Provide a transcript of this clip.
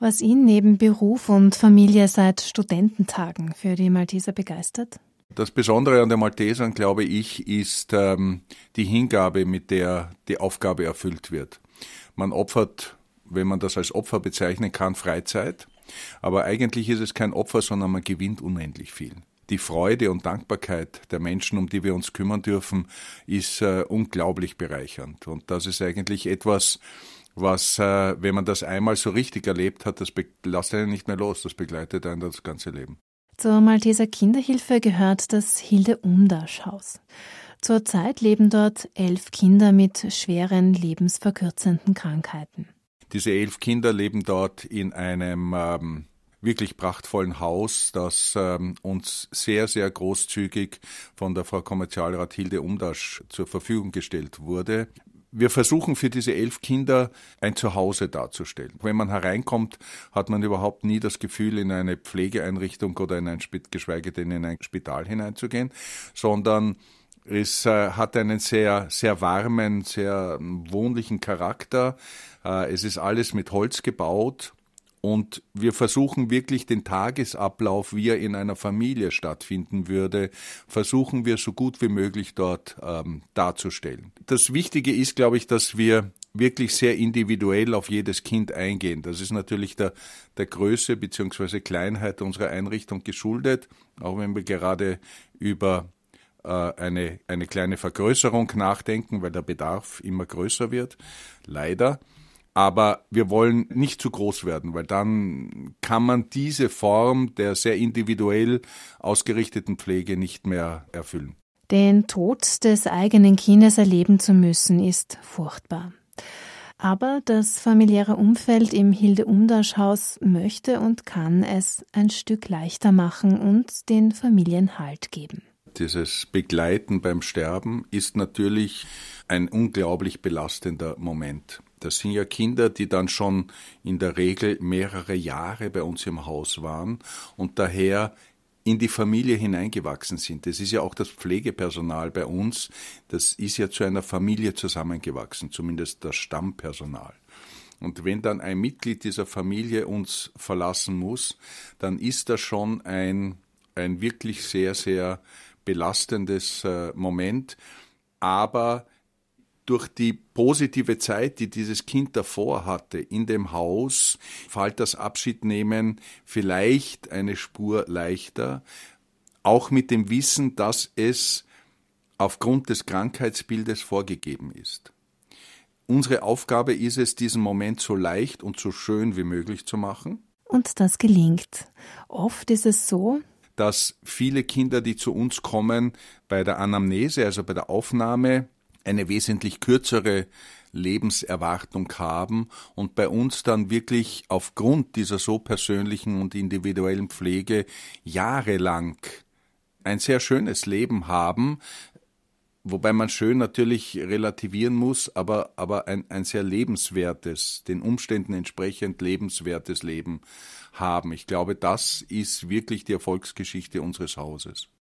Was ihn neben Beruf und Familie seit Studententagen für die Malteser begeistert? Das Besondere an den Maltesern, glaube ich, ist ähm, die Hingabe, mit der die Aufgabe erfüllt wird. Man opfert, wenn man das als Opfer bezeichnen kann, Freizeit. Aber eigentlich ist es kein Opfer, sondern man gewinnt unendlich viel. Die Freude und Dankbarkeit der Menschen, um die wir uns kümmern dürfen, ist äh, unglaublich bereichernd. Und das ist eigentlich etwas, was, äh, wenn man das einmal so richtig erlebt hat, das lässt einen nicht mehr los, das begleitet einen das ganze Leben. Zur Malteser Kinderhilfe gehört das Hilde Umdasch Haus. Zurzeit leben dort elf Kinder mit schweren lebensverkürzenden Krankheiten. Diese elf Kinder leben dort in einem ähm, wirklich prachtvollen Haus, das ähm, uns sehr, sehr großzügig von der Frau Kommerzialrat Hilde Umdasch zur Verfügung gestellt wurde. Wir versuchen für diese elf Kinder ein Zuhause darzustellen. Wenn man hereinkommt, hat man überhaupt nie das Gefühl, in eine Pflegeeinrichtung oder in ein, geschweige denn in ein Spital hineinzugehen, sondern es äh, hat einen sehr, sehr warmen, sehr wohnlichen Charakter. Äh, es ist alles mit Holz gebaut und wir versuchen wirklich den Tagesablauf, wie er in einer Familie stattfinden würde, versuchen wir so gut wie möglich dort ähm, darzustellen. Das Wichtige ist, glaube ich, dass wir wirklich sehr individuell auf jedes Kind eingehen. Das ist natürlich der, der Größe bzw. Kleinheit unserer Einrichtung geschuldet, auch wenn wir gerade über äh, eine, eine kleine Vergrößerung nachdenken, weil der Bedarf immer größer wird, leider. Aber wir wollen nicht zu groß werden, weil dann kann man diese Form der sehr individuell ausgerichteten Pflege nicht mehr erfüllen. Den Tod des eigenen Kindes erleben zu müssen, ist furchtbar. Aber das familiäre Umfeld im Hilde Umdasch Haus möchte und kann es ein Stück leichter machen und den Familien Halt geben. Dieses Begleiten beim Sterben ist natürlich ein unglaublich belastender Moment. Das sind ja Kinder, die dann schon in der Regel mehrere Jahre bei uns im Haus waren und daher in die Familie hineingewachsen sind. Das ist ja auch das Pflegepersonal bei uns. Das ist ja zu einer Familie zusammengewachsen, zumindest das Stammpersonal. Und wenn dann ein Mitglied dieser Familie uns verlassen muss, dann ist das schon ein, ein wirklich sehr, sehr belastendes äh, Moment. Aber durch die positive Zeit, die dieses Kind davor hatte in dem Haus, fällt das Abschiednehmen vielleicht eine Spur leichter, auch mit dem Wissen, dass es aufgrund des Krankheitsbildes vorgegeben ist. Unsere Aufgabe ist es, diesen Moment so leicht und so schön wie möglich zu machen. Und das gelingt. Oft ist es so, dass viele Kinder, die zu uns kommen, bei der Anamnese, also bei der Aufnahme, eine wesentlich kürzere Lebenserwartung haben und bei uns dann wirklich aufgrund dieser so persönlichen und individuellen Pflege jahrelang ein sehr schönes Leben haben, wobei man schön natürlich relativieren muss, aber, aber ein, ein sehr lebenswertes, den Umständen entsprechend lebenswertes Leben haben. Ich glaube, das ist wirklich die Erfolgsgeschichte unseres Hauses.